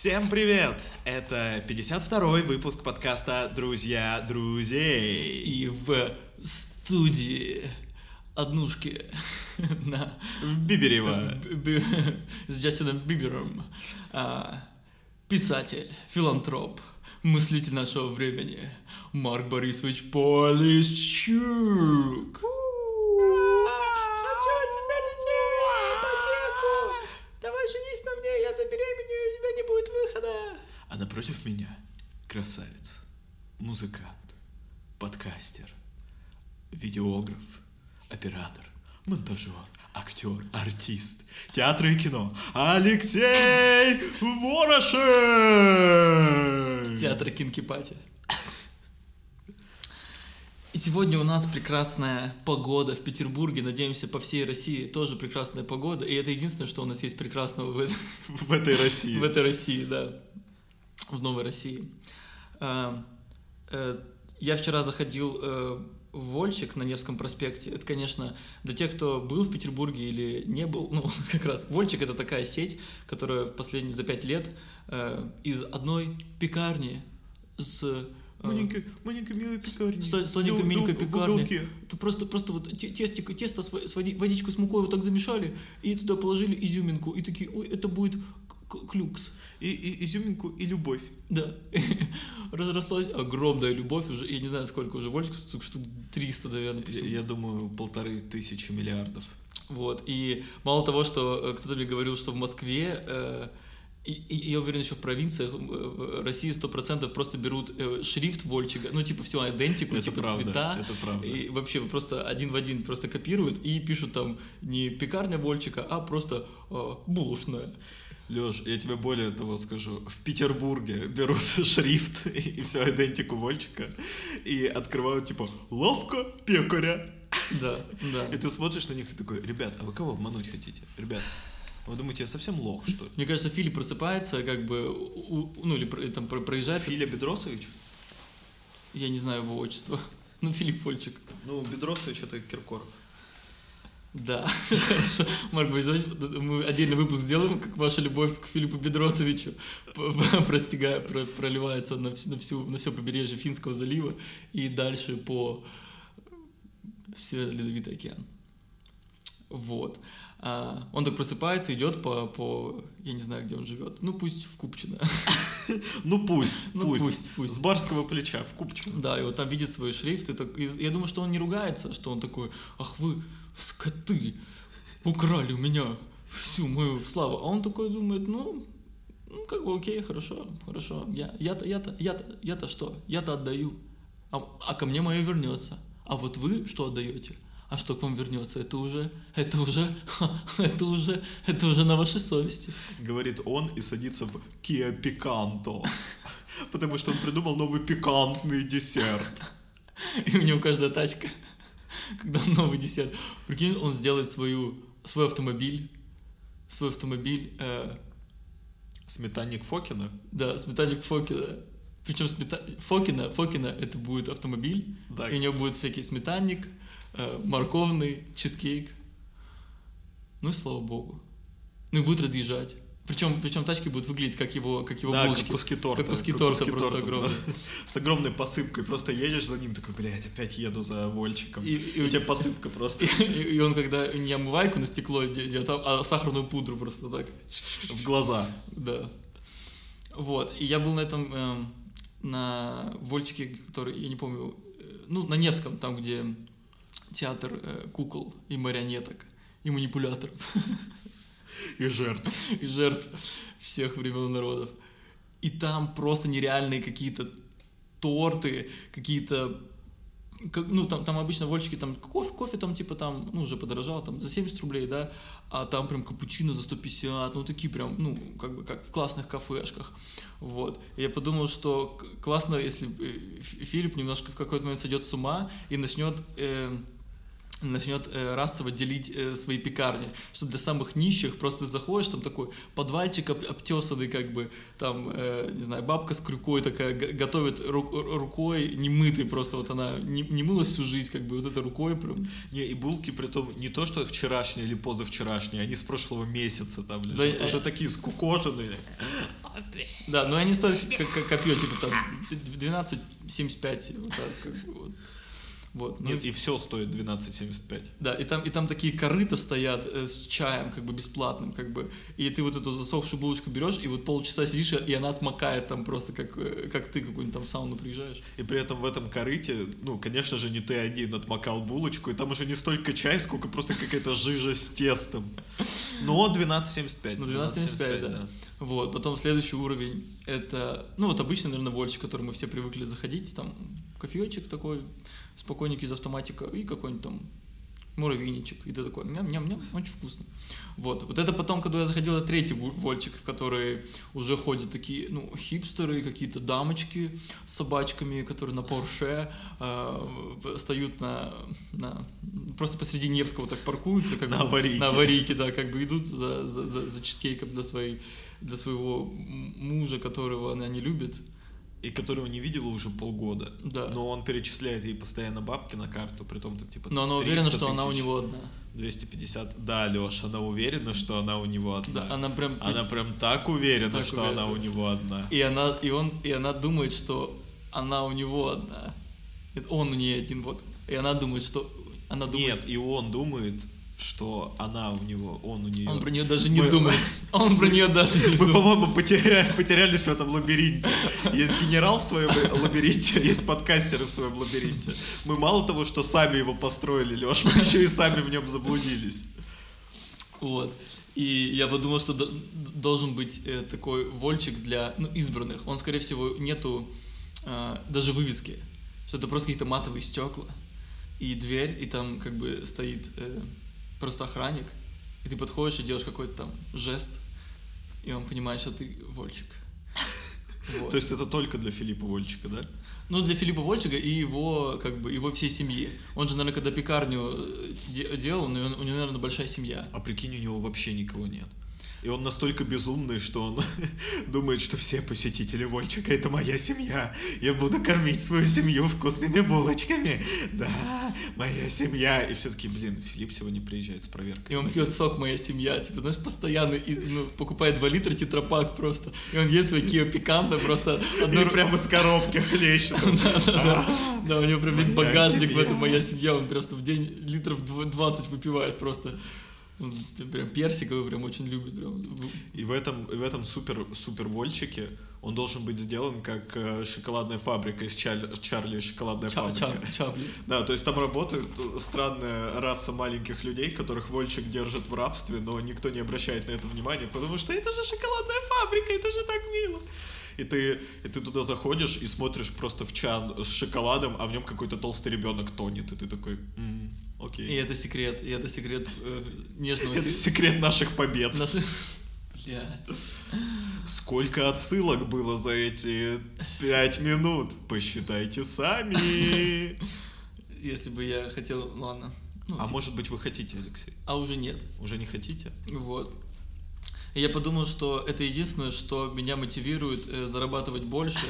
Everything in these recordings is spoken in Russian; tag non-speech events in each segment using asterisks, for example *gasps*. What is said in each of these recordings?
Всем привет! Это 52-й выпуск подкаста «Друзья друзей». И в студии однушки *laughs* на... В Биберево. *laughs* С Джастином Бибером а, писатель, филантроп, мыслитель нашего времени Марк Борисович Полищук. Хочу от тебя детей, ипотеку. Давай женись на мне, я забеременею, и у тебя не будет выхода. А напротив меня красавец, музыкант, подкастер, видеограф, оператор, монтажер, актер, артист, театр и кино Алексей Ворошев! Театр Kinky Party. И сегодня у нас прекрасная погода в Петербурге, надеемся, по всей России тоже прекрасная погода, и это единственное, что у нас есть прекрасного в, В этой России. в этой России, да, в новой России. А, э, Я вчера заходил э, в Вольчик на Невском проспекте. Это, конечно, для тех, кто был в Петербурге или не был, ну, *laughs* как раз, Вольчик — это такая сеть, которая в последние, за пять лет э, из одной пекарни с... э, Маленькая, маленькая милая пекарня. Сла- Сладенькая Да, миленькая да, в пекарня. уголке. Это просто, просто вот те- тестик, тесто с, во- с води- водичку с мукой вот так замешали, и туда положили изюминку, и такие, ой, это будет клюкс. И, и изюминку, и любовь. Да. *laughs* Разрослась огромная любовь уже, я не знаю, сколько уже, вольчик, штук, штук 300, наверное, Я, я думаю, полторы тысячи миллиардов. Вот, и мало того, что э, кто-то мне говорил, что в Москве, э, и, и я уверен, еще в провинциях э, в России 100% просто берут э, шрифт Вольчика, ну, типа, все идентику, Это типа, правда, цвета, это правда. и вообще просто один в один просто копируют и пишут там не пекарня Вольчика, а просто э, булочная. Леш, я тебе более того скажу. В Петербурге берут *laughs* шрифт и, и все идентику Вольчика и открывают типа лавка пекаря. Да, да. И ты смотришь на них и такой, ребят, а вы кого обмануть хотите? Ребят, вы думаете, я совсем лох, что ли? Мне кажется, Филипп просыпается, как бы, у- ну, или там про- проезжает, Филя Бедросович? я не знаю его отчество, *laughs* ну, Филипп Вольчик. Ну, Бедросович это Киркоров. Да, хорошо. *laughs* Марк Борисович, мы отдельный выпуск сделаем, как ваша любовь к Филиппу Бедросовичу *laughs* п- *laughs* п- простигая, про- проливается на, вс- на, всю, на все побережье Финского залива и дальше по Северный Ледовитый океан. Вот. А, он так просыпается, идет по, по, я не знаю, где он живет, ну пусть в Купчино. Ну пусть, Ну, пусть. пусть, пусть. С барского плеча в купчино. Да, и вот там видит свой шрифт, и, так- и я думаю, что он не ругается, что он такой, ах вы, скоты, украли у меня всю мою славу. А он такой думает, ну, ну как бы окей, хорошо, хорошо, я, я-то, я-то, я-то, я-то что, я-то отдаю, а, а ко мне мое вернется. А вот вы что отдаете? А что к вам вернется? Это уже, это уже, это уже, это уже на вашей совести. Говорит он и садится в Kia Picanto. Потому что он придумал новый пикантный десерт. И у него каждая тачка, *laughs* когда новый десерт. Прикинь, он сделает свою, свой автомобиль, свой автомобиль, э, Сметанник Фокина? да, сметанник Фокина. Причем смета... Фокина, Фокина это будет автомобиль, Да. и у него будет всякий сметанник, э, морковный, чизкейк. Ну и слава богу. Ну и будет разъезжать. Причем, причем тачки будут выглядеть как его, как его Да, булочки. как куски торта. Как куски торта куски просто огромные. С огромной посыпкой. Просто едешь за ним, такой, блядь, опять еду за Вольчиком. И- И, и у у тебя посыпка просто *laughs* И, и он когда не омывайку на стекло делает, а сахарную пудру просто так. в глаза. Да. Вот. И я был на этом, эм, на Вольчике, который, я не помню, э, ну, на Невском, там, где театр э, кукол и марионеток, и манипуляторов, *laughs* И жертв. и жертв всех времен народов. И там просто нереальные какие-то торты, какие-то как, ну, там, там обычно вольчики, там кофе, кофе там типа там, ну, уже подорожал, там за 70 рублей, да, а там прям капучино за 150, ну, такие прям, ну, как бы, как в классных кафешках, вот. И я подумал, что классно, если э, Филипп немножко в какой-то момент сойдет с ума и начнет э, начнет э, расово делить э, свои пекарни, что для самых нищих просто заходишь, там такой подвальчик об- обтесанный, как бы, там, э, не знаю, бабка с крюкой такая готовит ру- ру- рукой, немытой просто, вот она не, не мылась всю жизнь, как бы, вот это рукой прям. Не, и булки при том не то, что вчерашние или позавчерашние, они с прошлого месяца там лежат. Да, э, уже такие скукоженные. Да, но они стоят как, как копье, типа там 12,75, вот так, как бы вот. Вот. Ну, Нет, и все стоит 12,75. Да, и там, и там такие корыта стоят э, с чаем, как бы бесплатным, как бы. И ты вот эту засохшую булочку берешь, и вот полчаса сидишь, и она отмокает там просто, как, э, как ты какую-нибудь там сауну приезжаешь. И при этом в этом корыте, ну, конечно же, не ты один отмокал булочку, и там уже не столько чай, сколько просто какая-то жижа с тестом. Но 12,75. Ну, 12,75, да. Вот, потом следующий уровень, это, ну, вот обычный, наверное, вольчик, который мы все привыкли заходить, там, кофеечек такой, спокойненький из автоматика, и какой-нибудь там муравейничек, и ты такой, ням-ням-ням, очень вкусно. Вот, вот это потом, когда я заходил, это третий вольчик, в который уже ходят такие, ну, хипстеры, какие-то дамочки с собачками, которые на Порше э, стоят на, на, просто посреди Невского так паркуются, как На бы, аварийке. на аварийке, да, как бы идут за, за, за, за чизкейком для своей для своего мужа, которого она не любит. И которого не видела уже полгода. Да. Но он перечисляет ей постоянно бабки на карту, при том, типа, Но она 300 уверена, что она у него одна. 250. Да, Леш, она уверена, что она у него одна. Да, она прям... Она прям так уверена, Так что уверена. она у него одна. И она, и он, и она думает, что она у него одна. Это он у нее один, вот. И она думает, что... Она думает... Нет, и он думает, что она у него, он у нее. Он про нее даже не Мы- думает. *laughs* Он про нее даже не Мы, думает. по-моему, потеря- потерялись в этом лабиринте. Есть генерал в своем лабиринте, есть подкастеры в своем лабиринте. Мы мало того, что сами его построили, Леш, мы еще и сами в нем заблудились. Вот. И я подумал, что до- должен быть э, такой вольчик для ну, избранных. Он, скорее всего, нету э, даже вывески. Что это просто какие-то матовые стекла и дверь, и там как бы стоит э, просто охранник. И ты подходишь и делаешь какой-то там жест, и он понимает, что ты вольчик. *laughs* Вот. То есть это только для Филиппа Вольчика, да? Ну, для Филиппа Вольчика и его, как бы, его всей семьи. Он же, наверное, когда пекарню э, де- делал, у него, наверное, большая семья. А прикинь, у него вообще никого нет. И он настолько безумный, что он *laughs* думает, что все посетители Вольчика это моя семья. Я буду кормить свою семью вкусными булочками. Да, моя семья. И все таки блин, Филипп сегодня приезжает с проверкой. И он пьет сок «Моя семья», типа, знаешь, постоянно ну, покупает 2 литра тетрапак просто. И он ест свои кио пиканты просто. одной И прямо с коробки хлещет. *laughs* Да, да, да. Да, у него прям весь багажник в этом «Моя семья», он просто в день литров дв- 20 выпивает просто. Он прям персиковый прям очень любит. Прям. И в этом, в этом супер, супер вольчике он должен быть сделан как э, шоколадная фабрика из Чар- Чарли и шоколадная Ча- фабрика. ча- Чапли. *laughs* Да, то есть там работает странная раса маленьких людей, которых Вольчик держит в рабстве, но никто не обращает на это внимания, потому что это же шоколадная фабрика, это же так мило. И ты, и ты туда заходишь и смотришь просто в чан с шоколадом, а в нем какой-то толстый ребенок тонет, и ты такой, «М, И окей. это секрет, и это секрет э, нежного Это се- секрет наших побед. Наши... Блядь. Сколько отсылок было за эти пять минут? Посчитайте сами. Если бы я хотел... Ладно. Ну, А типа, может быть вы хотите, Алексей? а уже нет. Уже не хотите? Вот. И я подумал, что это единственное, что меня мотивирует э, зарабатывать больше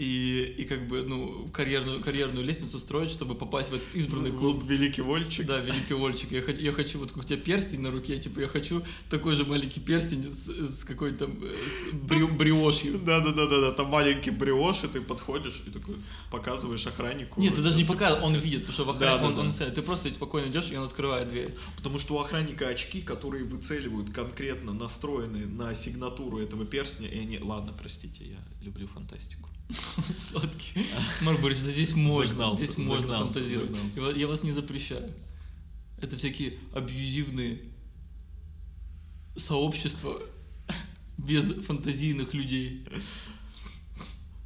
и, и как бы, ну, карьерную, карьерную лестницу строить, чтобы попасть в этот избранный клуб. Великий Вольчик. Да, великий Вольчик. Я хочу, я хочу, вот как у тебя перстень на руке, типа, я хочу такой же маленький перстень с, с какой-то там, с бри- бриошью. Да, да, да, да, да, там маленький бриош, и ты подходишь и такой показываешь охраннику. Нет, ты даже не Типа, показываешь, он видит, потому что в Да, охране, да, он, да. он ты просто спокойно идешь, и он открывает дверь. Потому что у охранника очки, которые выцеливают конкретно настроены на сигнатуру этого перстня, и они... Ладно, простите, я люблю фантастику. *laughs* Сладкий. Марк Борисович, да здесь можно, Загнался, здесь можно загнался, фантазировать. загнался. Я ва- Я вас не запрещаю. Это всякие абьюзивные сообщества *laughs* без фантазийных людей.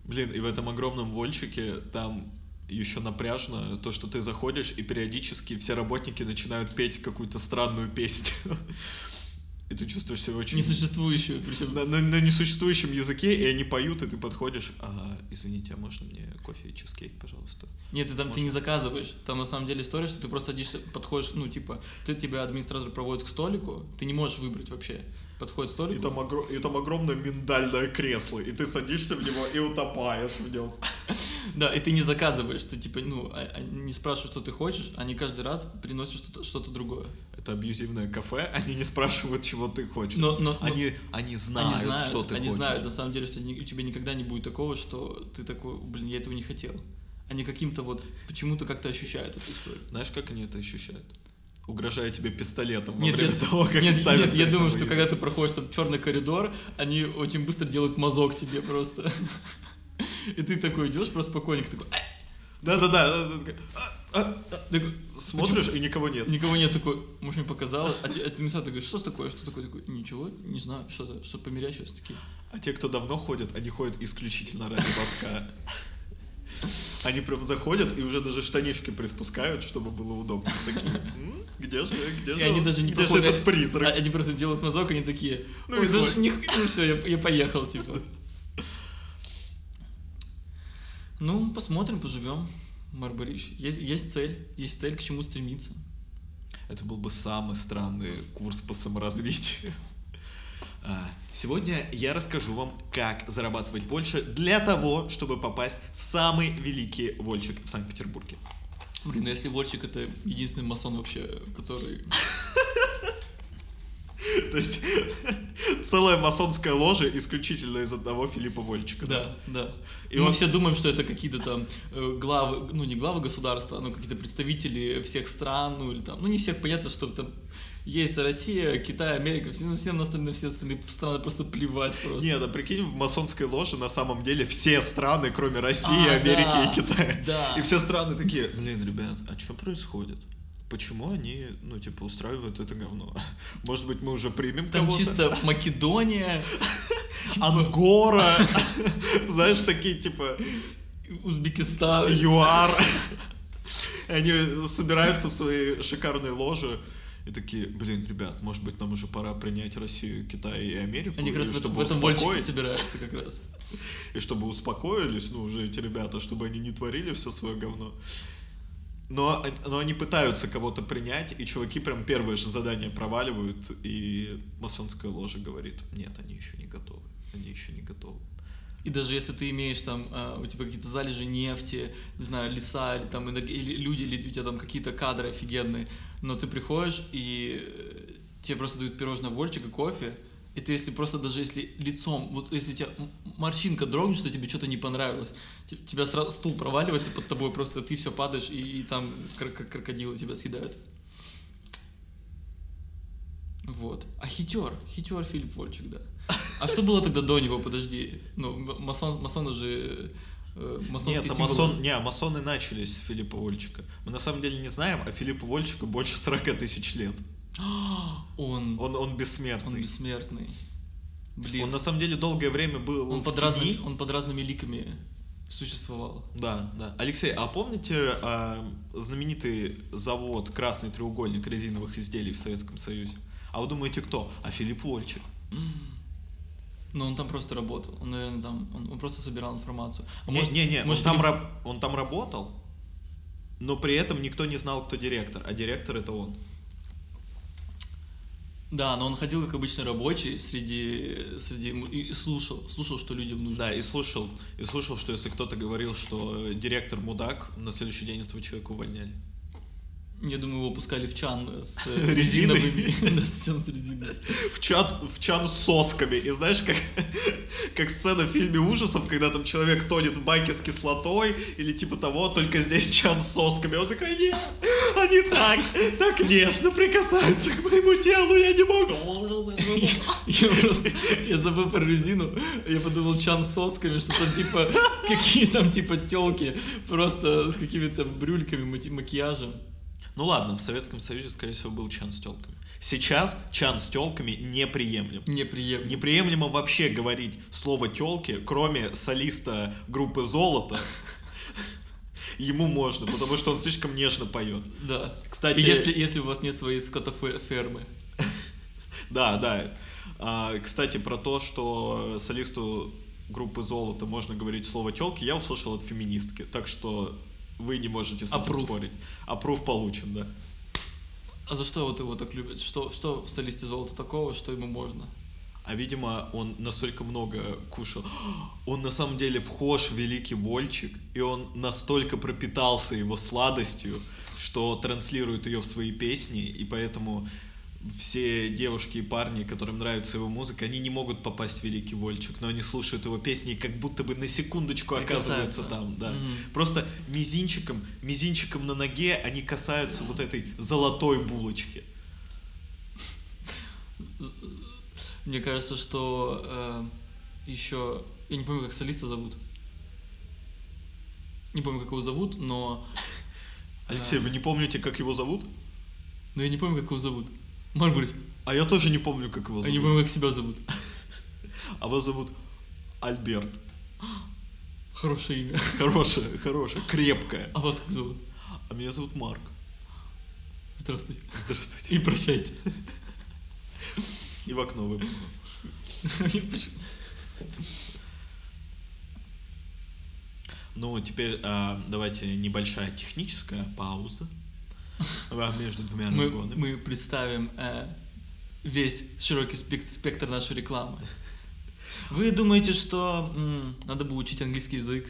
Блин, и в этом огромном вольчике там еще напряжно то, что ты заходишь, и периодически все работники начинают петь какую-то странную песню. *laughs* И ты чувствуешь себя очень... Несуществующие, причем. на, на- на несуществующем языке, и они поют, и ты подходишь, а, извините, а можно мне кофе и чизкейк, пожалуйста? Нет, ты там ты не заказываешь. Там на самом деле история, что ты просто садишься, подходишь, ну, типа, ты тебя администратор проводит к столику, ты не можешь выбрать вообще. Подходит к И там, огро- и там огромное миндальное кресло, и ты садишься в него и утопаешь в нем. *laughs* Да, и ты не заказываешь, ты типа, ну, а- а не спрашиваешь, что ты хочешь, они каждый раз приносят что-то что другое. Это абьюзивное кафе, *laughs* они не спрашивают, чего ты хочешь. Но, но, но они, они знают, они знают, что ты они хочешь. знают, на самом деле, что у тебя никогда не будет такого, что ты такой, блин, я этого не хотел. Они каким-то вот, почему-то как-то ощущают эту историю. Знаешь, как они это ощущают? Угрожая тебе пистолетом Нет, во время я, того, как нет, ставят нет, я думаю, что когда ты проходишь там черный коридор, они очень быстро делают мазок тебе просто. И ты такой идешь просто спокойненько, такой, «Ай!» Да-да-да. да, да, такая, «А, а, а». такой, Смотришь, и никого нет. Никого нет такой, может, мне показалось. А, а ты мне сразу говоришь, что такое, что такое? Такой, ничего, не знаю, что-то, что померящилось такие. А те, кто давно ходят, они ходят исключительно ради мазка. Они прям заходят и уже даже штанишки приспускают, чтобы было удобно. Такие, «М, где же, где И же, они он? даже не где же проходят- этот призрак? А- Они просто делают мазок, они такие, Ну и даже не, ну все, я, я поехал, типа. Ну, посмотрим, поживем. Марбариш. Есть, есть цель, есть цель, к чему стремиться. Это был бы самый странный курс по саморазвитию. А, Сегодня я расскажу вам, как зарабатывать больше для того, чтобы попасть в самый великий вольчик в Санкт-Петербурге. Блин, ну если Вольчик это единственный масон вообще, который... *laughs* То есть *laughs* целая масонская ложа исключительно из одного Филиппа Вольчика. Да, да. И мы он- все думаем, что это какие-то там э, главы, ну не главы государства, но какие-то представители всех стран, ну или там, ну не всех, понятно, что там есть Россия, Китай, Америка, все, ну, всем на остальные, все остальные страны просто плевать просто. Не, да прикинь, в масонской ложе на самом деле все страны, кроме России, А, Америки да, и Китая. да. И все страны такие, блин, ребят, а что происходит? Почему они, ну, типа, устраивают это говно? Может быть, мы уже примем Там кого-то? чисто Македония, *laughs* Ангора, *laughs* знаешь, такие, типа, Узбекистан. ЮАР. *laughs* Они собираются в свои шикарные ложи и такие, блин, ребят, может быть, нам уже пора принять Россию, Китай и Америку, Они как раз в этом, в этом успокоить, собираются как раз. *laughs* и чтобы успокоились, ну, уже эти ребята, чтобы они не творили все свое говно. Но, но они пытаются кого-то принять, и чуваки прям первое же задание проваливают, и масонская ложа говорит, нет, они еще не готовы, они еще не готовы. И даже если ты имеешь там, а, у тебя какие-то залежи нефти, не знаю, леса, или там или люди, или у тебя там какие-то кадры офигенные, но ты приходишь, и э, тебе просто дают пирожное вольчик и кофе, и ты если просто даже если лицом, вот если у тебя морщинка дрогнет, что тебе что-то не понравилось, те- тебя сразу стул проваливается под тобой, просто ты все падаешь, и, и там кр- кр- крокодилы тебя съедают. Вот. А хитер, хитер Филипп Вольчик, да. А что было тогда до него, подожди? Ну, масон, масоны же... э, Нет, а масон, не, масоны начались с Филиппа Вольчика. Мы на самом деле не знаем, а Филиппу Вольчику больше 40 тысяч лет. *gasps* Он, Он, он бессмертный. он бессмертный. Блин, Он он, на самом деле долгое время был в под тени. разными, он под разными ликами существовал. Да, да. Алексей, а помните а, знаменитый завод «Красный треугольник» резиновых изделий в Советском Союзе? А вы думаете, кто? А Филипп Вольчик. *gasps* Но он там просто работал. Он, наверное, там... Он, он просто собирал информацию. А Не, может- не, не, он может, там, Филипп- раб- он там работал, но при этом никто не знал, кто директор, а директор это он. Да, но он ходил как обычный рабочий среди... среди и слушал, слушал, что людям нужно. Да, и слушал, и слушал, что если кто-то говорил, что э, директор мудак, на следующий день этого человека увольняли. Я думаю, его пускали в чан с *laughs* Резиной. резиновыми. *laughs* С чан с резиной. в чан, в чан с сосками. И знаешь, как, как сцена в фильме ужасов, когда там человек тонет в банке с кислотой или типа того, только здесь чан с сосками. Он такой, нет, они так, так нежно прикасаются к моему телу, я не могу. *laughs* Я просто, я забыл про резину, я подумал чан с сосками, что там типа, какие там типа телки, просто с какими-то брюльками, макияжем. Ну ладно, в Советском Союзе, скорее всего, был чан с телками. Сейчас чан с телками неприемлем. Неприемлемо. Неприемлемо вообще говорить слово телки, кроме солиста группы Золото. Ему можно, потому что он слишком нежно поет. Да. Кстати- если, если у вас нет своей скотофермы. *laughs* Да, да. А, кстати, про то, что солисту группы Золото можно говорить слово телки, я услышал от феминистки. Так что вы не можете с этим Аппрув. спорить. Аппрув получен, да. А за что вот его так любят? Что, что в солисте золота такого, что ему можно? А видимо, он настолько много кушал. *gasps* Он на самом деле вхож в великий вольчик, и он настолько пропитался его сладостью, что транслирует ее в свои песни, и поэтому все девушки и парни, которым нравится его музыка, они не могут попасть в Великий Вольчик, но они слушают его песни и как будто бы на секундочку оказываются там, да. Мгм. Просто мизинчиком, мизинчиком на ноге они касаются вот этой золотой булочки. Мне кажется, что еще... Я не помню, как солиста зовут. Не помню, как его зовут, но... Алексей, А. вы не помните, как его зовут? Но я не помню, как его зовут. Марк Борисович, А я тоже не помню, как его не зовут. помню, как себя зовут. *laughs* А вас зовут Альберт. Хорошее имя. *laughs* Хорошее, хорошее, крепкое. А вас как зовут? А меня зовут Марк. Здравствуйте. Здравствуйте. И прощайте. И в окно вы. *laughs* Ну, теперь а, давайте небольшая техническая пауза а, между двумя Мы, разгонами. мы представим э, весь широкий спек- спектр нашей рекламы. Вы думаете, что м, надо бы учить английский язык?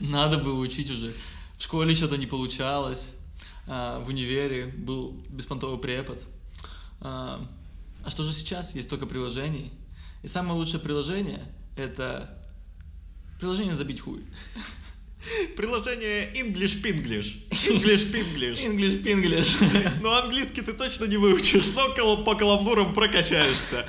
Надо бы учить уже. В школе что-то не получалось. а, в универе был беспонтовый препод. А, а что же сейчас? Есть только приложений. И самое лучшее приложение – это приложение «Забить хуй». Приложение English Pinglish. English Pinglish. English Pinglish. Но английский ты точно не выучишь, но по каламбурам прокачаешься.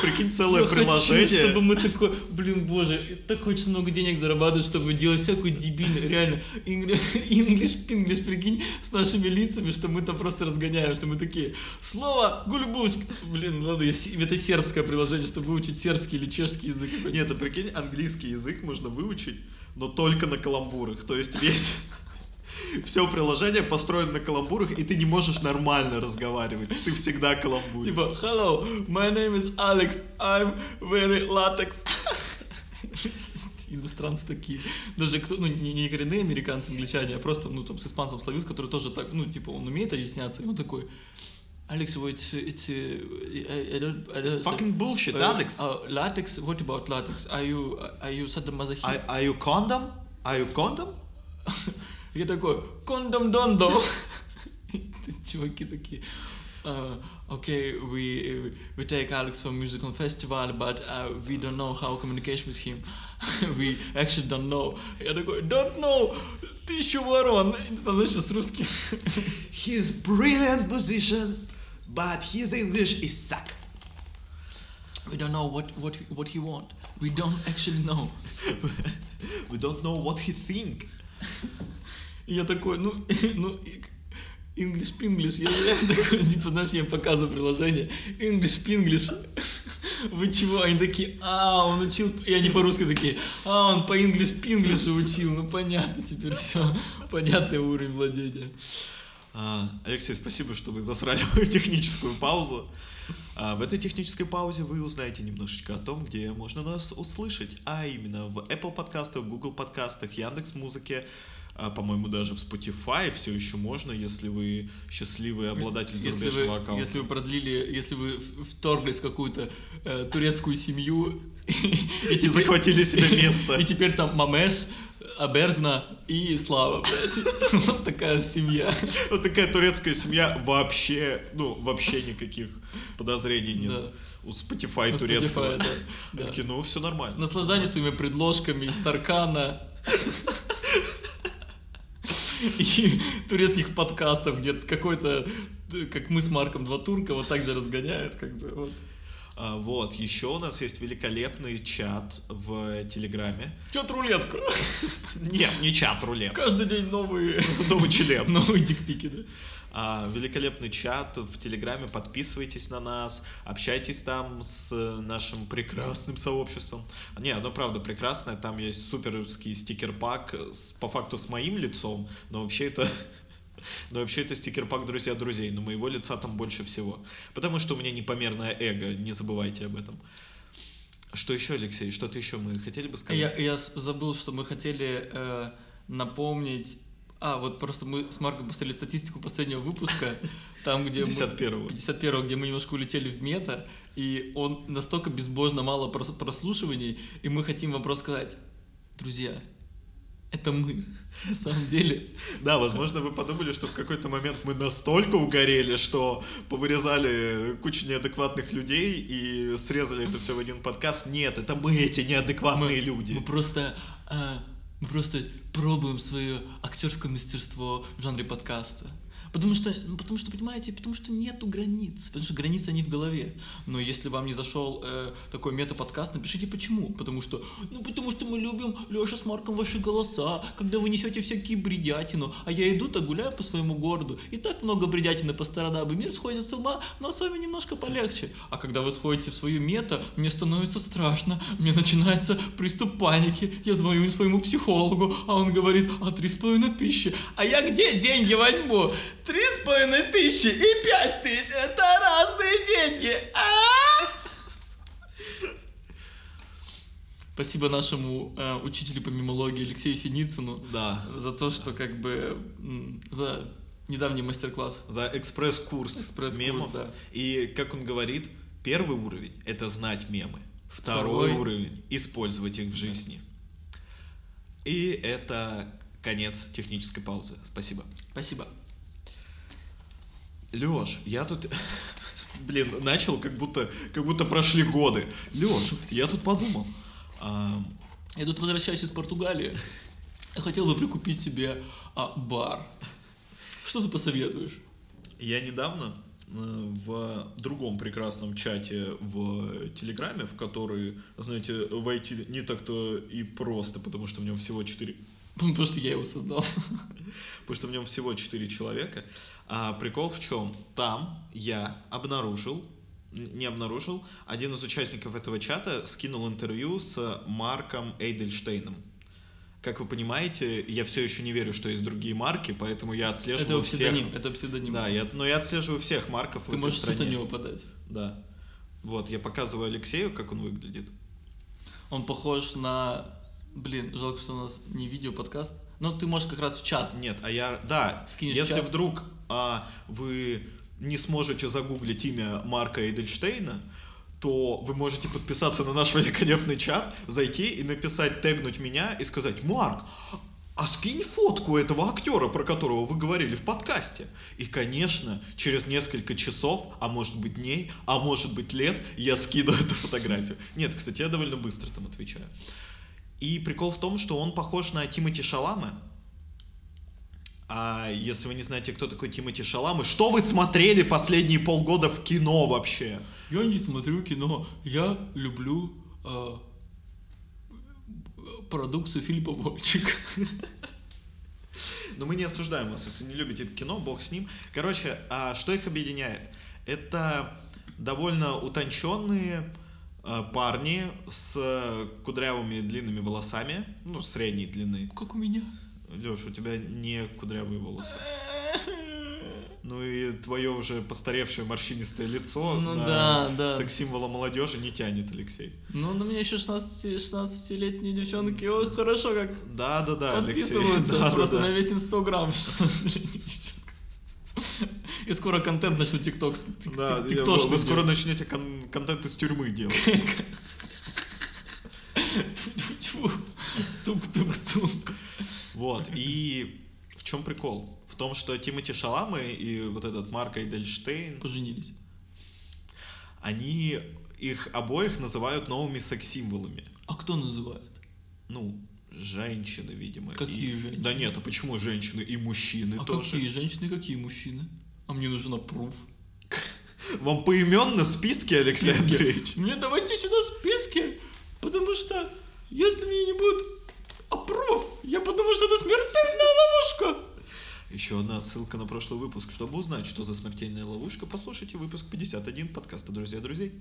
Прикинь, целое Я приложение. Хочу, чтобы мы такой, блин, боже, так очень много денег зарабатывать, чтобы делать всякую дебильную, реально, English, Pinglish, прикинь, с нашими лицами, что мы там просто разгоняем, что мы такие, слово гульбуск, блин, ладно, это сербское приложение, чтобы выучить сербский или чешский язык. Нет, а прикинь, английский язык можно выучить, но только на каламбурах. То есть весь... *laughs* Все приложение построено на каламбурах, и ты не можешь нормально разговаривать. Ты всегда каламбуришь. Типа, hello, my name is Alex, I'm very latex. Иностранцы такие. Даже кто, ну, не, не коренные американцы, англичане, а просто, ну, там, с испанцем словил, который тоже так, ну, типа, он умеет изъясняться, и он такой, Alex, what, it's, uh, I, I don't, I don't, Fucking bullshit, uh, Alex. uh, latex, what about latex? Are you, are you sadomasochist? Are, are you condom? Are you condom? Я такой, кондом дондо. Чуваки такие, uh, okay, we we take Alex for musical festival, but uh, we don't know how communication with him. *laughs* we actually don't know. Я такой, don't know, тысячу ворон. И Там, знаешь, с русским. He's brilliant musician, but his English is suck. We don't know what, what, what he want. We don't *laughs* actually know. We don't know what he think. Я такой, ну, *laughs* ну, English Pinglish, я реально такой, *laughs* типа, знаешь, я показываю приложение, English Pinglish, вы чего? Они такие, а, он учил, и они по-русски такие, а, он по English Pinglish учил, ну, понятно теперь все, понятный уровень владения. А, Алексей, спасибо, что вы засрали мою техническую паузу. А, в этой технической паузе вы узнаете немножечко о том, где можно нас услышать, а именно в Apple подкастах, Google подкастах, Яндекс Музыке, а, по-моему, даже в Spotify все еще можно, если вы счастливый обладатель Если зарубежного вы, аккаунта. если вы продлили, если вы вторглись в какую-то э, турецкую семью, *laughs* и захватили себе *laughs* место. И теперь там Мамеш, Аберзна и Слава, блядь. *laughs* Вот такая семья. Вот такая турецкая семья вообще, ну, вообще никаких подозрений нет. Да. У Spotify У турецкого. Spotify, да. Такие, ну, все нормально. Наслаждание своими предложками из Таркана. *laughs* И турецких подкастов, где какой-то, как мы с Марком, два турка, вот так же разгоняют, как бы, вот. А, вот, еще у нас есть великолепный чат в Телеграме. Чё рулетку? *laughs* Нет, не чат, рулет. Каждый день новые, *laughs* Новый член. *laughs* новые дикпики, да. А, великолепный чат в Телеграме, подписывайтесь на нас, общайтесь там с нашим прекрасным сообществом. Не, оно правда прекрасное, там есть суперский стикер-пак с- по факту с моим лицом, но вообще это... *laughs* Но вообще это стикер-пак друзья друзей, но моего лица там больше всего. Потому что у меня непомерное эго, не забывайте об этом. Что еще, Алексей? Что-то еще мы хотели бы сказать? Я, я забыл, что мы хотели э, напомнить А, вот просто мы с Марком посмотрели статистику последнего выпуска, *laughs* там, где мы... 51-го. 51 где мы немножко улетели в мета, и он настолько безбожно мало прос- прослушиваний, и мы хотим вам просто сказать, друзья, это мы, на самом деле. Да, возможно, вы подумали, что в какой-то момент мы настолько угорели, что повырезали кучу неадекватных людей и срезали это все в один подкаст. Нет, это мы эти неадекватные люди. Мы просто, а, мы просто пробуем свое актерское мастерство в жанре подкаста. Потому что, ну, потому что, понимаете, потому что нету границ, потому что границы они в голове. Но если вам не зашел э, такой мета-подкаст, напишите почему. Потому что, ну потому что мы любим, Леша с Марком, ваши голоса, когда вы несете всякие бредятину, а я иду так гуляю по своему городу, и так много бредятины по сторонам, и мир сходит с ума, но с вами немножко полегче. А когда вы сходите в свою мета, мне становится страшно, мне начинается приступ паники, я звоню своему психологу, а он говорит, а три с половиной тысячи, а я где деньги возьму? Три с половиной тысячи и пять тысяч, это разные деньги, а? Спасибо нашему э, учителю по мимологии Алексею Синицыну Да. за то, что как бы за недавний мастер-класс. За экспресс-курс Экспресс-курс, мемов. да. И, как он говорит, первый уровень — это знать мемы. Второй, Второй. уровень — использовать их в жизни. И это конец технической паузы. Спасибо. Спасибо. Лёш, я тут... Блин, начал, как будто, как будто прошли годы. Лёш, я тут подумал. ам, Я тут возвращаюсь из Португалии. Я хотел бы прикупить себе а, бар. Что ты посоветуешь? Я недавно э, в другом прекрасном чате в Телеграме, в который, знаете, войти не так-то и просто, потому что в нем всего 4 Потому что я его создал. Потому что в нем всего 4 человека. А прикол в чем? Там я обнаружил, не обнаружил, один из участников этого чата скинул интервью с Марком Эйдельштейном. Как вы понимаете, я все еще не верю, что есть другие марки, поэтому я отслеживаю Это всех. псевдоним. Это псевдоним. Да, я, но я отслеживаю всех марков Ты можешь в на стране. него подать. Да. Вот, я показываю Алексею, как он выглядит. Он похож на... Блин, жалко, что у нас не видео подкаст. Но ты можешь как раз в чат. Нет, а я... Да, Скинешь если чат. вдруг а, вы не сможете загуглить имя Марка Эйдельштейна, то вы можете подписаться на наш *laughs* великолепный чат, зайти и написать, тегнуть меня и сказать, Марк, а скинь фотку этого актера, про которого вы говорили в подкасте. И, конечно, через несколько часов, а может быть дней, а может быть лет, я скину *laughs* эту фотографию. Нет, кстати, я довольно быстро там отвечаю. И прикол в том, что он похож на Тимати Шалама. А если вы не знаете, кто такой Тимати Шаламы, что вы смотрели последние полгода в кино вообще? Я не смотрю кино. Я люблю э, продукцию Филиппа Вольчика. Но мы не осуждаем вас, если не любите кино, бог с ним. Короче, а что их объединяет? Это довольно утонченные парни с кудрявыми длинными волосами, ну, средней длины. Как у меня. Леш, у тебя не кудрявые волосы. Ну и твое уже постаревшее морщинистое лицо Ну на да, да. секс-символа молодежи не тянет, Алексей. Ну, на меня еще 16, 16-летние девчонки, ой, хорошо как Да, да, да, Алексей. *laughs* подписываются Да, да, просто да. на весь инстаграм 16-летних девчонок. И скоро контент начнут тикток, тик- Да, вы, скоро начнете кон- контент из тюрьмы делать. Тук-тук-тук. Вот, и в чем прикол? В том, что Тимати Шаламы и вот этот Марк Эйдельштейн, Поженились. они их обоих называют новыми секс-символами. А кто называет? Ну, женщины, видимо. Какие И- женщины? Да нет, а почему женщины и мужчины А тоже? какие женщины, какие мужчины? А мне нужен опруф. *laughs* Вам поименно списки, Алексей Списки. Андреевич? Мне давайте сюда списки, потому что если мне не будет опруф, я подумаю, что это смертельная ловушка. Еще одна ссылка на прошлый выпуск. Чтобы узнать, что за смертельная ловушка, послушайте выпуск 51 подкаста «Друзья друзей».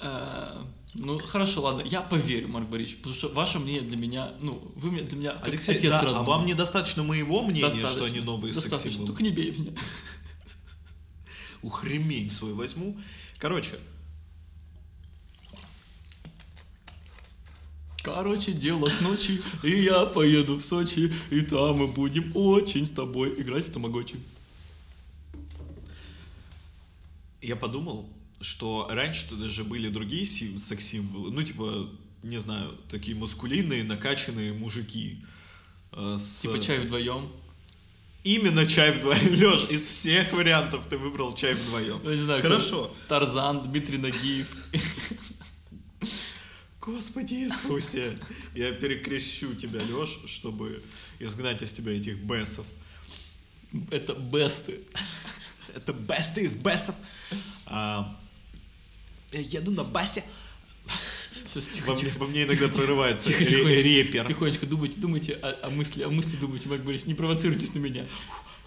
Э, Ну, хорошо, ладно, я поверю, Марк Борисович, потому что ваше мнение для меня, ну, вы мне для меня как Алексей, отец да, родной. а вам недостаточно моего мнения, что Достаточно, они новые Достаточно, секс-символы? только не бей меня. Ух, ремень свой возьму. Короче, Короче, дело к ночи, и я поеду в Сочи, и там мы будем очень с тобой играть в тамагочи. Я подумал, что раньше-то даже были другие сим- секс-символы, ну, типа, не знаю, такие маскулинные, накачанные мужики. э, с- Типа чай вдвоем. Именно чай вдвоем. *laughs* Леш, из всех вариантов ты выбрал чай вдвоем. Ну, не знаю, кто- Хорошо. Тарзан, Дмитрий Нагиев. Господи Иисусе, я перекрещу тебя, Леш, чтобы изгнать из тебя этих бесов. Это бесты. Это бесты из бесов. А, я еду на басе. Сейчас тихо, Во мне, тихо. во мне иногда прорывается Тихо, тихонечко, репер. Тихонечко думайте, думайте о, о мысли, о мысли думайте, Майк Борисович, не провоцируйтесь на меня.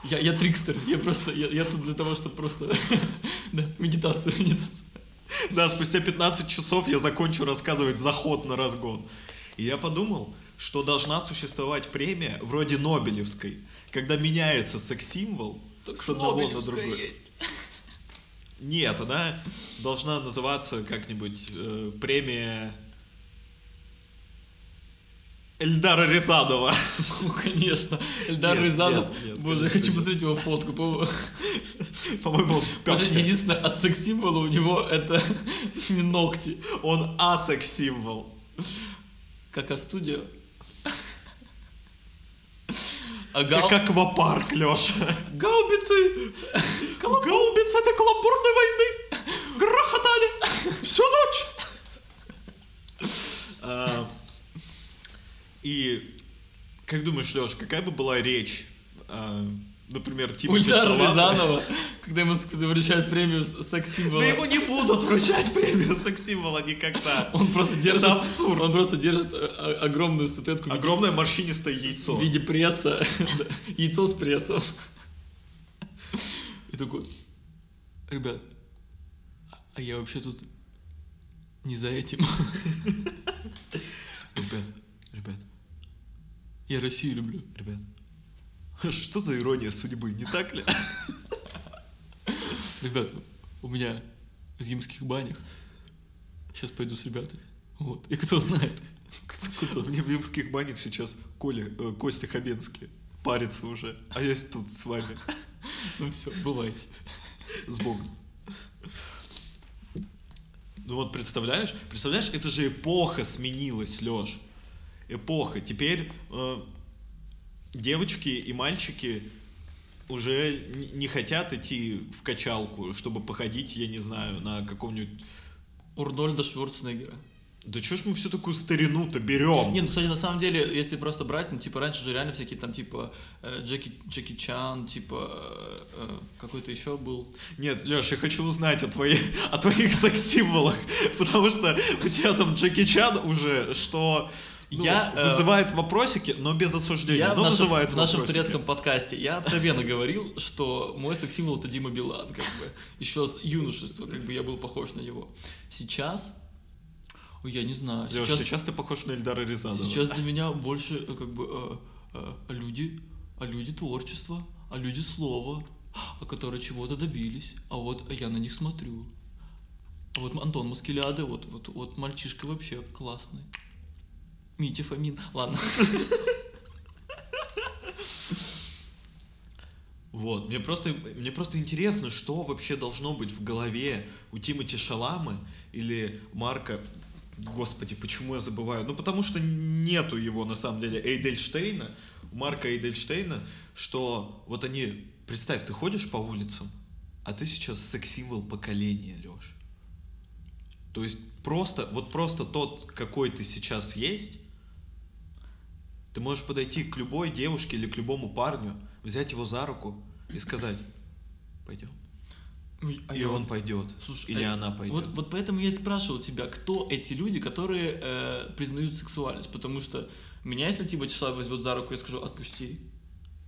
Я, я трикстер, я просто, я, я тут для того, чтобы просто, *laughs* да, медитацию, медитацию. Да, спустя 15 часов я закончу рассказывать заход на разгон. И я подумал, что должна существовать премия вроде Нобелевской, когда меняется секс-символ с одного на другой. есть. Нет, она должна называться как-нибудь э, премия Эльдара Рязанова. *laughs* Ну, конечно. Эльдар Нет, Рязанов, нет, нет, боже, я хочу нет. посмотреть его фотку. по- *laughs* По-моему, он Боже, спёкся. единственное, а секс-символ у него это *laughs* не ногти. Он асекс-символ. Как А-студио. А Как аквапарк, Леша. гаубицы! Гаубицы этой каламбурной войны грохотали всю ночь. А, И как думаешь, Леш, какая бы была речь, а, например, типа Ультара Рязанова, когда ему вручают премию с- Да секс-символа. ему не будут вручать премию секс-символа никогда. Он просто держит, Это абсурд. он просто держит э, о- огромную статуэтку Огромное морщинистое яйцо. в виде пресса, *laughs* яйцо с прессом. И такой, ребят, а- а я вообще тут не за этим. *laughs* Ребят, ребят, Я Россию люблю. ребят. *laughs* Что за ирония судьбы, не так ли? *laughs* Ребят, у меня в Зимских банях. Сейчас пойду с ребятами. Вот. И кто знает, кто- Мне в Римских банях сейчас Коля, э, Костя Хабенский парится уже, а я тут с вами, *laughs* Ну все, бывайте. с Богом. Ну вот представляешь, представляешь, это же эпоха сменилась, Леш. Эпоха. Теперь э, девочки и мальчики уже не хотят идти в качалку, чтобы походить, я не знаю, на каком-нибудь... Урнольда Шварценеггера. Да чё ж мы всю такую старину-то берем? Не, ну, кстати, на самом деле, если просто брать, ну, типа, раньше же реально всякие там, типа, э, Джеки, Джеки Чан, типа, э, э, какой-то еще был. Нет, Леш, я хочу узнать о, твоей, о твоих *laughs* секс-символах, потому что у тебя там Джеки Чан уже, что ну, Я, э, вызывает вопросики, но без осуждения, Я в но нашем, вызывает в нашем вопросики. турецком подкасте, я откровенно говорил, что мой секс-символ это Дима Билан, как бы. Еще с юношества, как бы я был похож на него. Сейчас, ой, я не знаю, Леш, сейчас, сейчас... ты похож на Эльдара Рязанова. сейчас для меня больше, э, как бы, э, э, люди, а люди творчества, а люди слова, а которые чего-то добились, а вот я на них смотрю. А вот Антон Маскеляды, вот, вот, вот мальчишка вообще классный. Митя Фомин. Ладно. Вот, мне просто, мне просто интересно, что вообще должно быть в голове у Тимати Шаламы или Марка... Господи, почему я забываю? Ну, потому что нету его, на самом деле, Эйдельштейна, Марка Эйдельштейна, что вот они... Представь, ты ходишь по улицам, а ты сейчас секс-символ поколения, Леш. То есть просто, вот просто тот, какой ты сейчас есть, ты можешь подойти к любой девушке или к любому парню, взять его за руку и сказать, пойдем. Ой, а И я он пойдет. Слушай, или а она пойдет. Вот, вот поэтому я и спрашивал тебя, кто эти люди, которые э, признают сексуальность. Потому что меня, если Тимати Шалав возьмет за руку, я скажу, отпусти.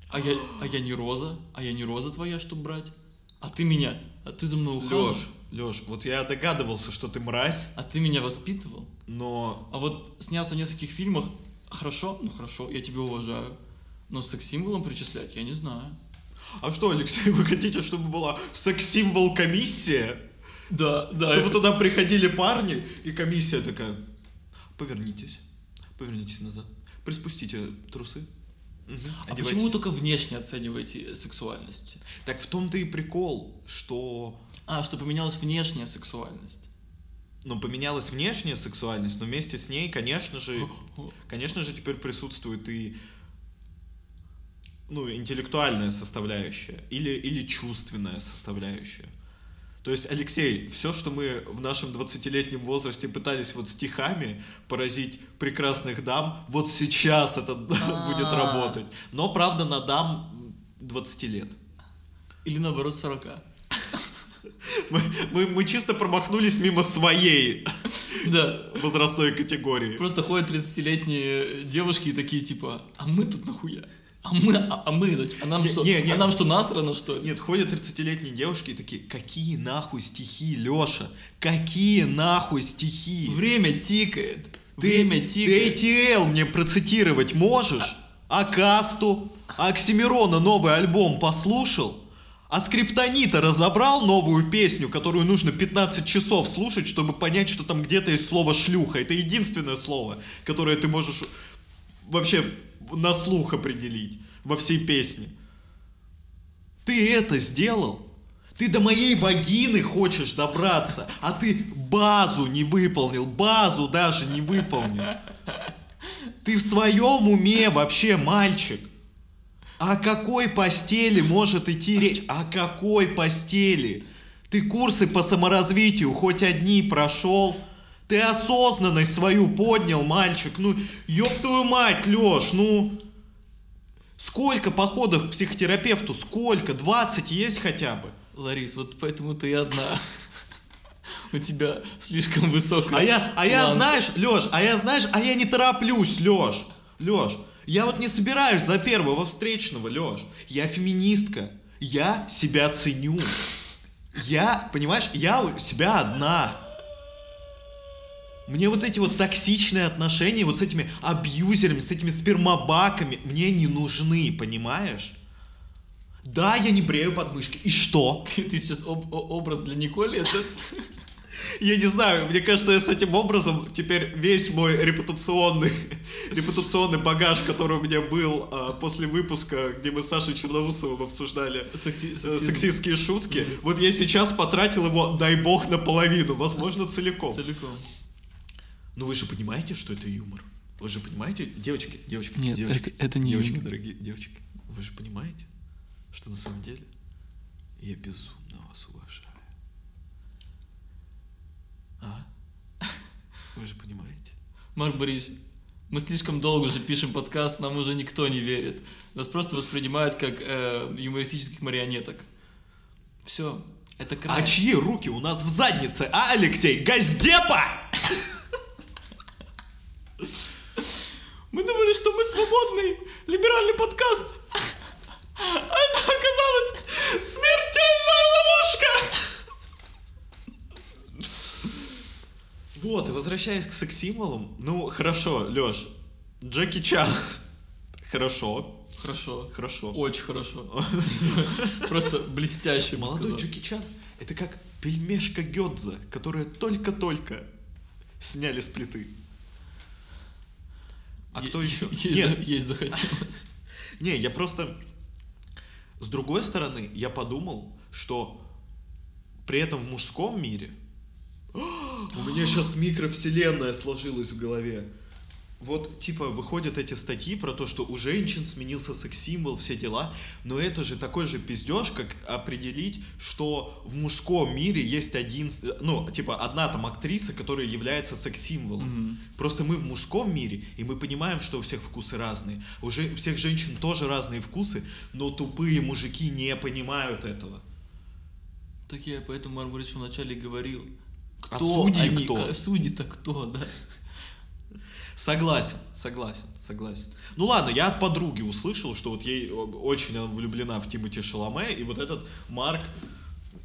А я, а я не роза, а я не роза твоя, чтобы брать. А ты меня, а ты за мной ухаживал. Леш, Леш, вот я догадывался, что ты мразь, А ты меня воспитывал. но А вот снялся в нескольких фильмах, хорошо, ну хорошо, я тебя уважаю. Но секс-символом причислять я не знаю. А что, Алексей, *laughs* вы хотите, чтобы была секс-символ комиссия? Да, да. Чтобы туда приходили парни, и комиссия такая, повернитесь, Повернитесь назад. Приспустите трусы. Мгм. А Одевайтесь. почему вы только внешне оцениваете сексуальность? Так в том-то и прикол, что А, что поменялась внешняя сексуальность. Ну, поменялась внешняя сексуальность, но вместе с ней, конечно же, конечно же, теперь присутствует и ну, интеллектуальная составляющая или, или чувственная составляющая. То есть, Алексей, все, что мы в нашем 20-летнем возрасте пытались вот стихами поразить прекрасных дам, вот сейчас это *laughs* будет А. работать. Но, правда, на дам 20 лет. Или наоборот 40. *laughs* Мы, мы- мы чисто промахнулись мимо своей *laughs* Да. возрастной категории. Просто ходят 30-летние девушки и такие типа, а мы тут нахуя? А мы, а, а мы, а нам Не- что? не- не. А нам что, насрано, что ли? Нет, ходят 30-летние девушки и такие, какие нахуй стихи, Леша? Какие нахуй стихи? Время тикает. Ты, Время ты тикает. ATL мне процитировать можешь? А Касту? А Оксимирона новый альбом послушал? А Скриптонита разобрал новую песню, которую нужно 15 часов слушать, чтобы понять, что там где-то есть слово шлюха. Это единственное слово, которое ты можешь вообще на слух определить во всей песне. Ты это сделал? Ты до моей вагины хочешь добраться, а ты базу не выполнил, базу даже не выполнил. Ты в своем уме вообще, мальчик? О какой постели может идти речь? О какой постели? Ты курсы по саморазвитию хоть одни прошел? Ты осознанность свою поднял, мальчик? Ну, ёб твою мать, Лёш, ну... Сколько походов к психотерапевту? Сколько? 20 есть хотя бы? Ларис, вот поэтому ты одна. У тебя слишком высокая А я, а я знаешь, Лёш, а я знаешь, а я не тороплюсь, Лёш. Лёш, я вот не собираюсь за первого встречного, Лёш. Я феминистка. Я себя ценю. Я, понимаешь, я у себя одна. Мне вот эти вот токсичные отношения вот с этими абьюзерами, с этими спермобаками, мне не нужны, понимаешь? Да, я не брею подмышки. И что? *laughs* Ты, ты сейчас об- образ для Николи, это... *laughs* Я не знаю, мне кажется, я с этим образом теперь весь мой репутационный, *laughs* репутационный багаж, который у меня был а, после выпуска, где мы с Сашей Черноусовым обсуждали Секси- э, сексизм. сексистские шутки, вот я сейчас потратил его, дай бог, наполовину, возможно, целиком. Целиком. Ну вы же понимаете, что это юмор? Вы же понимаете, девочки, девочки, Нет, девочки, это- это не девочки, юмор. дорогие девочки, вы же понимаете, что на самом деле я безумно вас уважаю. А? Вы же понимаете. Марк Борисович, мы слишком долго уже пишем подкаст, нам уже никто не верит. Нас просто воспринимают как э, юмористических марионеток. Все, это край. А чьи руки у нас в заднице, а, Алексей? Газдепа! Мы думали, что мы свободный, либеральный подкаст. А это оказалось смертельная ловушка. Вот, и возвращаясь к секс-символам, ну, хорошо, Лёш, Джеки Чан, хорошо, Хорошо. хорошо. Очень хорошо. Просто блестяще бы Молодой. Джеки Чан, это как пельмешка Гёдза, которая только-только сняли с плиты. А кто еще? *laughs* Нет, есть захотелось. *laughs* не, я просто... С другой стороны, я подумал, что при этом в мужском мире... У меня сейчас микровселенная сложилась в голове. Вот, типа, выходят эти статьи про то, что у женщин сменился секс-символ, все дела, но это же такой же пиздеж, как определить, что в мужском мире есть один, ну, типа, одна там актриса, которая является секс-символом. Просто мы в мужском мире, и мы понимаем, что у всех вкусы разные. У же- у всех женщин тоже разные вкусы, но тупые мужики не понимают этого. Так я поэтому Борисович вначале и А Кто судьи они? кто? Судьи-то кто, да? Согласен, согласен, согласен. Ну ладно, я от подруги услышал, что вот ей очень она влюблена в Тимати Шаломе, и вот этот Марк...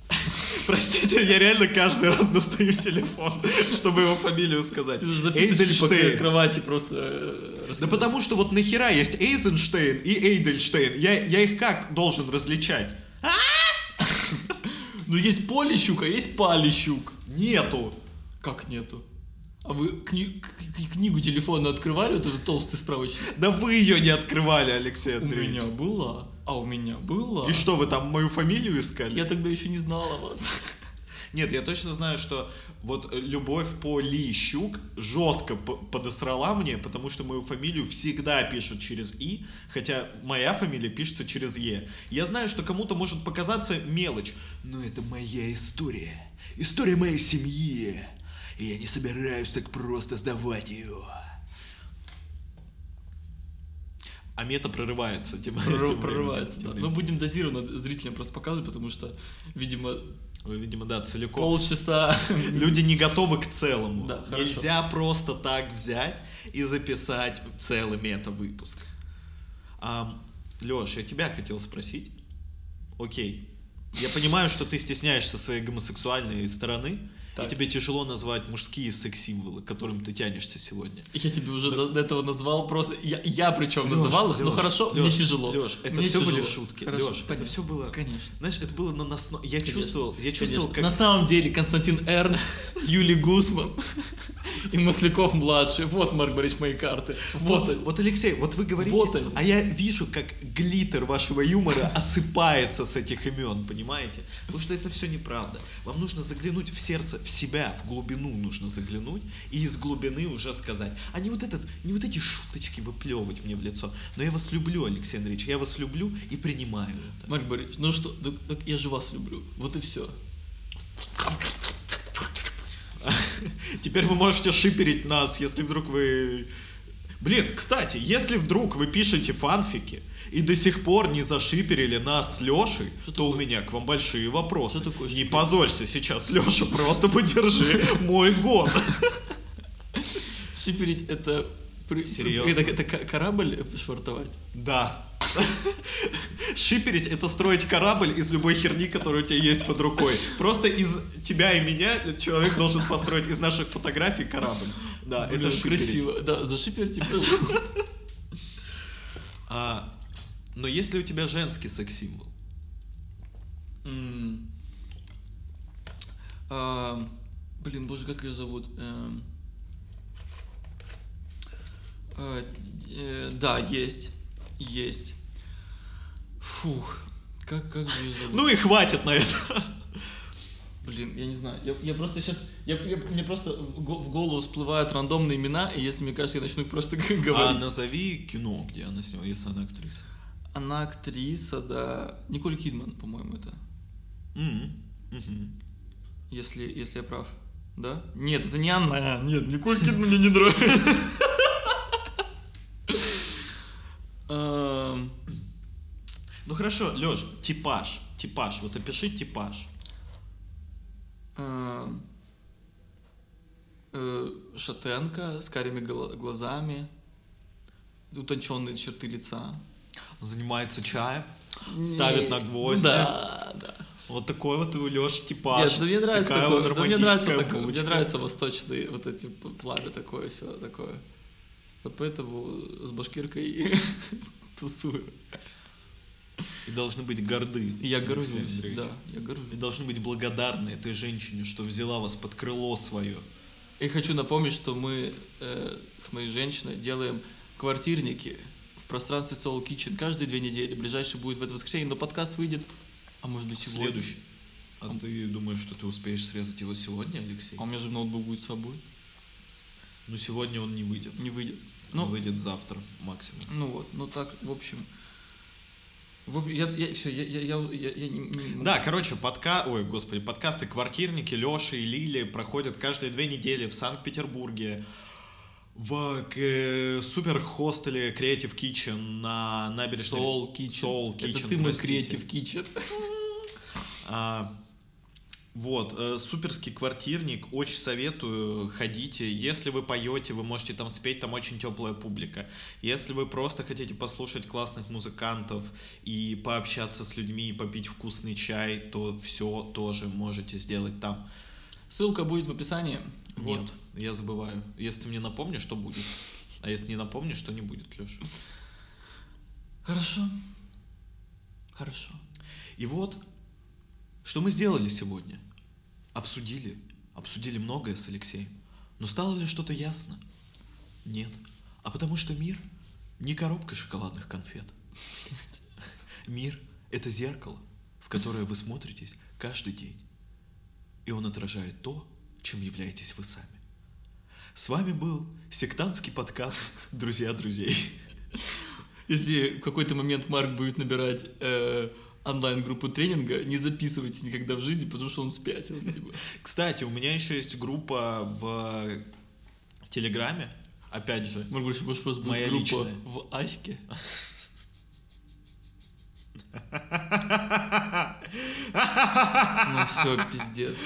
*laughs* Простите, я реально каждый раз достаю телефон, *laughs* чтобы его фамилию сказать. Эйзельштейн. кровати просто. э, Да потому что вот нахера есть Эйзенштейн и Эйдельштейн? Я, я их как должен различать? Ну есть Полищук, а есть Палищук. Нету. Как нету? А вы кни- книгу телефона открывали, вот этот толстый справочник? Да вы ее не открывали, Алексей У Андреевич. меня была, а у меня была. И что, вы там мою фамилию искали? Я тогда еще не знал о вас. Нет, я точно знаю, что вот э, любовь по Лищук жестко п- подосрала мне, потому что мою фамилию всегда пишут через И, хотя моя фамилия пишется через Е. Я знаю, что кому-то может показаться мелочь, но это моя история. История моей семьи. И я не собираюсь так просто сдавать ее. А мета прорывается. Тем, *laughs* тем Прорыв- временем, Прорывается, тем да. временем. Ну, будем дозированно зрителям просто показывать, потому что, видимо, Видимо, да, целиком. полчаса... *laughs* Люди не готовы к целому. Да, хорошо. Нельзя просто так взять и записать целый мета-выпуск. Леш, я тебя хотел спросить. Окей. Я понимаю, что ты стесняешься своей гомосексуальной стороны, Так. и тебе тяжело назвать мужские секс-символы, к которым ты тянешься сегодня. Я тебе уже до, до этого назвал просто... Я, я причем Лёш, называл их, ну Лёш, хорошо, Лёш, мне тяжело. Лёш, это Мне все были тяжело. шутки. Хорошо, Леш, это понятно. все было... Конечно. Знаешь, это было на нас... Я чувствовал, я чувствовал, Конечно. как... На самом деле Константин Эрнст, *laughs* Юлий Гусман и Масляков младший. Вот, Марк Борисович, мои карты. Вот они. Вот, Алексей, вот вы говорите, Вот они. а я вижу, как глиттер вашего юмора осыпается с этих имен, понимаете? Потому что это все неправда. Вам нужно заглянуть в сердце, в себя, в глубину нужно заглянуть, и из глубины уже сказать, а не вот этот, не вот эти шуточки выплевывать мне в лицо. Но я вас люблю, Алексей Андреевич, я вас люблю и принимаю это. Марк Борисович, ну что, так, так я же вас люблю. Вот и все. Теперь вы можете шиперить нас, если вдруг вы... Блин, кстати, если вдруг вы пишете фанфики и до сих пор не зашиперили нас с Лешей, Что то у такое? меня к вам большие вопросы. Что такое не позорься сейчас, Леша, просто поддержи *laughs* мой год. Шиперить это... Серьезно? Это, это корабль швартовать? Да. Шиперить это строить корабль из любой херни, которая у тебя есть под рукой. Просто из тебя и меня человек должен построить из наших фотографий корабль. Да, Блин, это шиперить. красиво. Да, зашиперите, пожалуйста. А, но если у тебя женский секс-символ. А, Блин, боже, как ее зовут? Эм. А, э, Да, есть. Есть. Фух. Как, как же ее зовут? ну и хватит на это. Блин, я не знаю. Я, я просто сейчас... Я, я- мне просто в го- в голову всплывают рандомные имена, и если мне кажется, я начну их просто *laughs* г- А говорить. назови кино, где она сняла, если она актриса. Она актриса, да. Николь Кидман, по-моему, это. М, мгм. Если, если я прав. Да? Нет, это не она. Нет, Николь *laughs* Кидман мне не нравится. Эм, Ну хорошо, Леш, типаж, типаж, вот опиши типаж. эм, э, Шатенка с карими гла- глазами. Утонченные черты лица. Занимается чаем, ставит на Не- гвозди. Да, да. Вот такой вот у Леши типаж. Нет, да мне нравится Такая такое, вот да мне нравится такое, мне нравятся восточные вот эти пламя такое, все такое. Вот поэтому с башкиркой *laughs* тусую. И должны быть горды. И я горжусь, да, я горжусь. И должны быть благодарны этой женщине, что взяла вас под крыло свое. И хочу напомнить, что мы э, с моей женщиной делаем квартирники пространстве Soul Kitchen каждые две недели. Ближайший будет в это воскресенье, но подкаст выйдет, а может быть сегодня. Следующий. А ты думаешь, что ты успеешь срезать его сегодня, Алексей? А у меня же ноутбук будет с собой. Ну сегодня он не выйдет. Не выйдет. Он Ну, выйдет завтра максимум. ну вот, ну так, в общем. Я, я, все, я, я, я, я, я не, не. Да, короче, подка... Ой, господи, подкасты «Квартирники» Леши и Лили проходят каждые две недели в Санкт-Петербурге в э, супер хостеле Creative Kitchen на набережной... Soul Kitchen. Soul Это Kitchen, ты мой креатив kitchen. А, вот, э, суперский квартирник, очень советую, ходите. Если вы поете, вы можете там спеть, там очень теплая публика. Если вы просто хотите послушать классных музыкантов и пообщаться с людьми, и попить вкусный чай, то все тоже можете сделать там. Ссылка будет в описании. Вот. Нет, я забываю. Если ты мне напомнишь, что будет. А если не напомнишь, что не будет, Леша. Хорошо. Хорошо. И вот, что мы сделали сегодня? Обсудили. Обсудили многое с Алексеем. Но стало ли что-то ясно? Нет. А потому что мир не коробка шоколадных конфет. Мир — это зеркало, в которое вы смотритесь каждый день. И он отражает то, чем являетесь вы сами. С вами был сектантский подкаст «Друзья друзей». Если в какой-то момент Марк будет набирать э, онлайн-группу тренинга, не записывайтесь никогда в жизни, потому что он спятил. типа. Кстати, у меня еще есть группа в Телеграме, опять же. Может быть, может, у вас будет Моя группа личная. в Аське? Ну все, пиздец.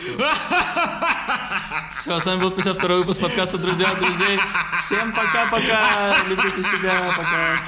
Все, *laughs* с вами был 52 выпуск подкаста «Друзья друзей». Всем пока-пока. Любите себя. Пока.